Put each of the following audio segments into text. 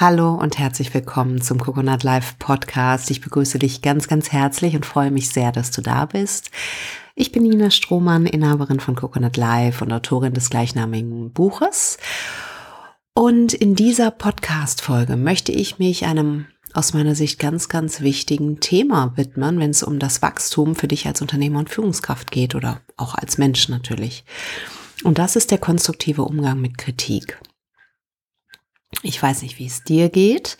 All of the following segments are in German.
Hallo und herzlich willkommen zum Coconut Life Podcast. Ich begrüße dich ganz, ganz herzlich und freue mich sehr, dass du da bist. Ich bin Nina Strohmann, Inhaberin von Coconut Life und Autorin des gleichnamigen Buches. Und in dieser Podcast-Folge möchte ich mich einem aus meiner Sicht ganz, ganz wichtigen Thema widmen, wenn es um das Wachstum für dich als Unternehmer und Führungskraft geht oder auch als Mensch natürlich. Und das ist der konstruktive Umgang mit Kritik. Ich weiß nicht, wie es dir geht.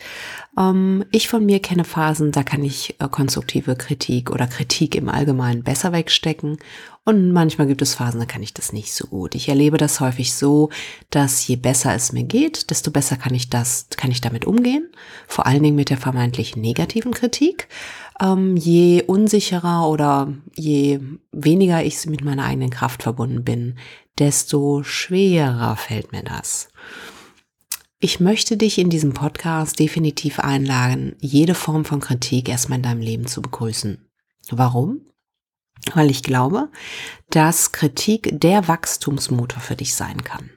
Ähm, ich von mir kenne Phasen, da kann ich äh, konstruktive Kritik oder Kritik im Allgemeinen besser wegstecken. Und manchmal gibt es Phasen, da kann ich das nicht so gut. Ich erlebe das häufig so, dass je besser es mir geht, desto besser kann ich das, kann ich damit umgehen. Vor allen Dingen mit der vermeintlich negativen Kritik. Ähm, je unsicherer oder je weniger ich mit meiner eigenen Kraft verbunden bin, desto schwerer fällt mir das. Ich möchte dich in diesem Podcast definitiv einladen, jede Form von Kritik erstmal in deinem Leben zu begrüßen. Warum? Weil ich glaube, dass Kritik der Wachstumsmotor für dich sein kann.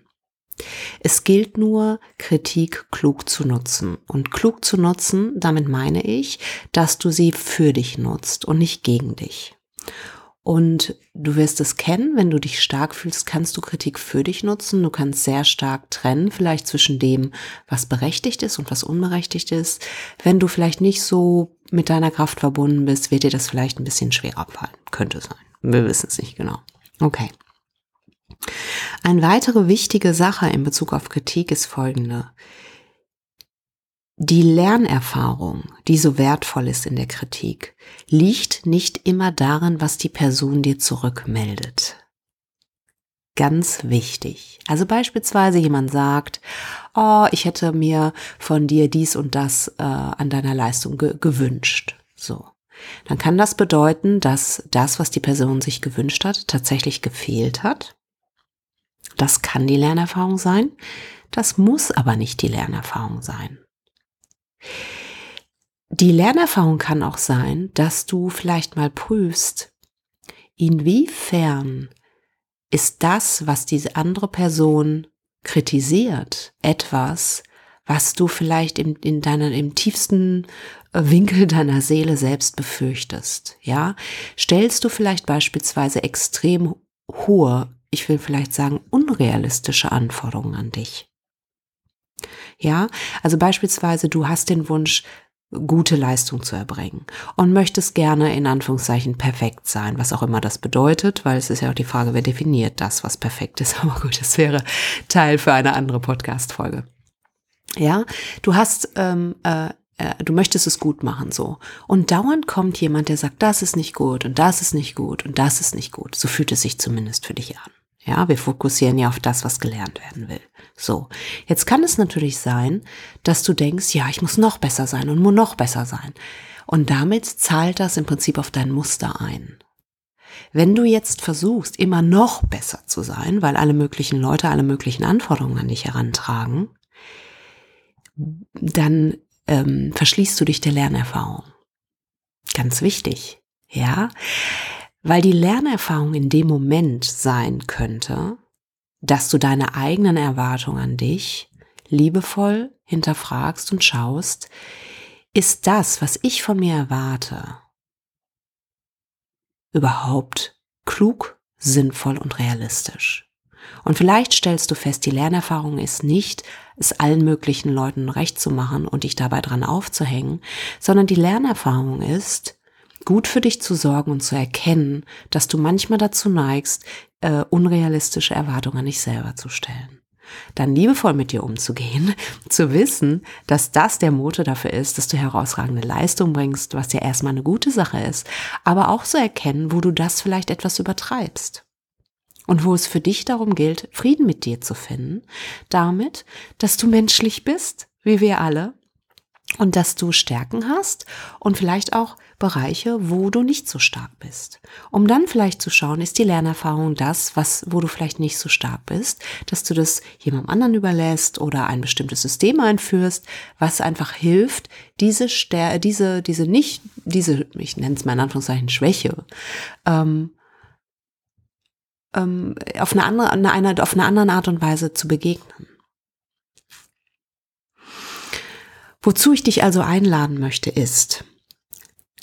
Es gilt nur, Kritik klug zu nutzen. Und klug zu nutzen, damit meine ich, dass du sie für dich nutzt und nicht gegen dich. Und du wirst es kennen, wenn du dich stark fühlst, kannst du Kritik für dich nutzen. Du kannst sehr stark trennen, vielleicht zwischen dem, was berechtigt ist und was unberechtigt ist. Wenn du vielleicht nicht so mit deiner Kraft verbunden bist, wird dir das vielleicht ein bisschen schwer abfallen. Könnte sein. Wir wissen es nicht genau. Okay. Eine weitere wichtige Sache in Bezug auf Kritik ist folgende. Die Lernerfahrung, die so wertvoll ist in der Kritik, liegt nicht immer darin, was die Person dir zurückmeldet. Ganz wichtig. Also beispielsweise jemand sagt, oh, ich hätte mir von dir dies und das äh, an deiner Leistung ge gewünscht. So. Dann kann das bedeuten, dass das, was die Person sich gewünscht hat, tatsächlich gefehlt hat. Das kann die Lernerfahrung sein. Das muss aber nicht die Lernerfahrung sein. Die Lernerfahrung kann auch sein, dass du vielleicht mal prüfst, inwiefern ist das, was diese andere Person kritisiert, etwas, was du vielleicht im, in deiner, im tiefsten äh, Winkel deiner Seele selbst befürchtest. Ja, stellst du vielleicht beispielsweise extrem hohe, ich will vielleicht sagen unrealistische Anforderungen an dich. Ja, also beispielsweise du hast den Wunsch, gute Leistung zu erbringen und möchtest gerne in Anführungszeichen perfekt sein, was auch immer das bedeutet, weil es ist ja auch die Frage, wer definiert das, was perfekt ist. Aber gut, das wäre Teil für eine andere Podcast-Folge. Ja, du hast, ähm, äh, äh, du möchtest es gut machen so und dauernd kommt jemand, der sagt, das ist nicht gut und das ist nicht gut und das ist nicht gut. So fühlt es sich zumindest für dich an. Ja, wir fokussieren ja auf das, was gelernt werden will. So. Jetzt kann es natürlich sein, dass du denkst, ja, ich muss noch besser sein und muss noch besser sein. Und damit zahlt das im Prinzip auf dein Muster ein. Wenn du jetzt versuchst, immer noch besser zu sein, weil alle möglichen Leute alle möglichen Anforderungen an dich herantragen, dann ähm, verschließt du dich der Lernerfahrung. Ganz wichtig, ja. Weil die Lernerfahrung in dem Moment sein könnte, dass du deine eigenen Erwartungen an dich liebevoll hinterfragst und schaust, ist das, was ich von mir erwarte, überhaupt klug, sinnvoll und realistisch? Und vielleicht stellst du fest, die Lernerfahrung ist nicht, es allen möglichen Leuten recht zu machen und dich dabei dran aufzuhängen, sondern die Lernerfahrung ist, gut für dich zu sorgen und zu erkennen, dass du manchmal dazu neigst, äh, unrealistische Erwartungen an dich selber zu stellen. Dann liebevoll mit dir umzugehen, zu wissen, dass das der Motor dafür ist, dass du herausragende Leistung bringst, was ja erstmal eine gute Sache ist, aber auch zu erkennen, wo du das vielleicht etwas übertreibst. Und wo es für dich darum gilt, Frieden mit dir zu finden, damit, dass du menschlich bist, wie wir alle, und dass du Stärken hast und vielleicht auch Bereiche, wo du nicht so stark bist. Um dann vielleicht zu schauen, ist die Lernerfahrung das, was, wo du vielleicht nicht so stark bist, dass du das jemandem anderen überlässt oder ein bestimmtes System einführst, was einfach hilft, diese Stär diese, diese nicht, diese, ich nenne es mal in Anführungszeichen Schwäche, ähm, ähm, auf eine andere, eine, auf eine andere Art und Weise zu begegnen. Wozu ich dich also einladen möchte, ist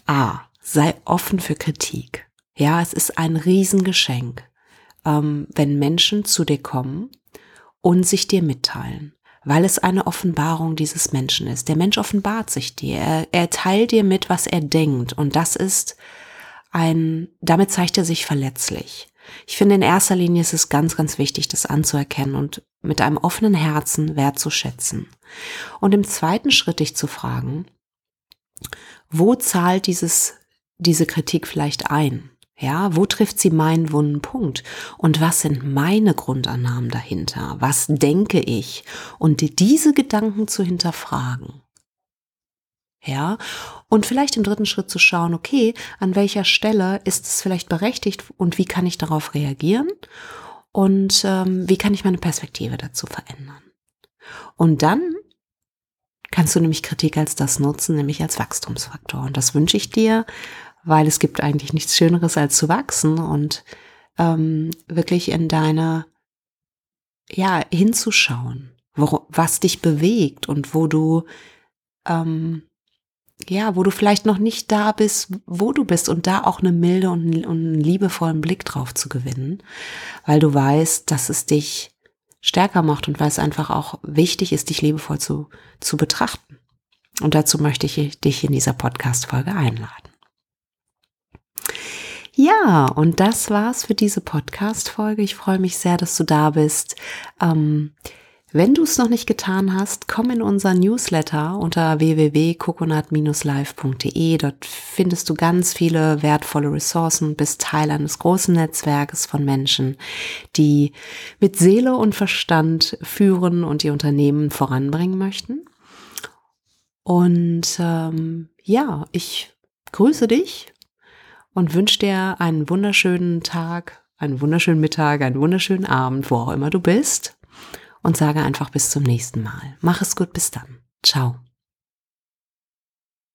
A. Sei offen für Kritik. Ja, es ist ein Riesengeschenk, ähm, wenn Menschen zu dir kommen und sich dir mitteilen, weil es eine Offenbarung dieses Menschen ist. Der Mensch offenbart sich dir, er, er teilt dir mit, was er denkt und das ist ein, damit zeigt er sich verletzlich. Ich finde, in erster Linie ist es ganz, ganz wichtig, das anzuerkennen und mit einem offenen Herzen wertzuschätzen. Und im zweiten Schritt dich zu fragen, wo zahlt dieses, diese Kritik vielleicht ein? Ja, wo trifft sie meinen wunden Punkt? Und was sind meine Grundannahmen dahinter? Was denke ich? Und diese Gedanken zu hinterfragen. Ja, und vielleicht im dritten Schritt zu schauen, okay, an welcher Stelle ist es vielleicht berechtigt und wie kann ich darauf reagieren? Und ähm, wie kann ich meine Perspektive dazu verändern? Und dann kannst du nämlich Kritik als das nutzen, nämlich als Wachstumsfaktor. Und das wünsche ich dir, weil es gibt eigentlich nichts Schöneres als zu wachsen und ähm, wirklich in deine, ja, hinzuschauen, wo, was dich bewegt und wo du, ähm, ja, wo du vielleicht noch nicht da bist, wo du bist und da auch eine milde und, und einen liebevollen Blick drauf zu gewinnen, weil du weißt, dass es dich stärker macht und weil es einfach auch wichtig ist, dich liebevoll zu, zu betrachten. Und dazu möchte ich dich in dieser Podcast-Folge einladen. Ja, und das war's für diese Podcast-Folge. Ich freue mich sehr, dass du da bist. Ähm, wenn du es noch nicht getan hast, komm in unser Newsletter unter www.coconut-live.de. Dort findest du ganz viele wertvolle Ressourcen, bist Teil eines großen Netzwerkes von Menschen, die mit Seele und Verstand führen und ihr Unternehmen voranbringen möchten. Und ähm, ja, ich grüße dich und wünsche dir einen wunderschönen Tag, einen wunderschönen Mittag, einen wunderschönen Abend, wo auch immer du bist. Und sage einfach bis zum nächsten Mal. Mach es gut, bis dann. Ciao.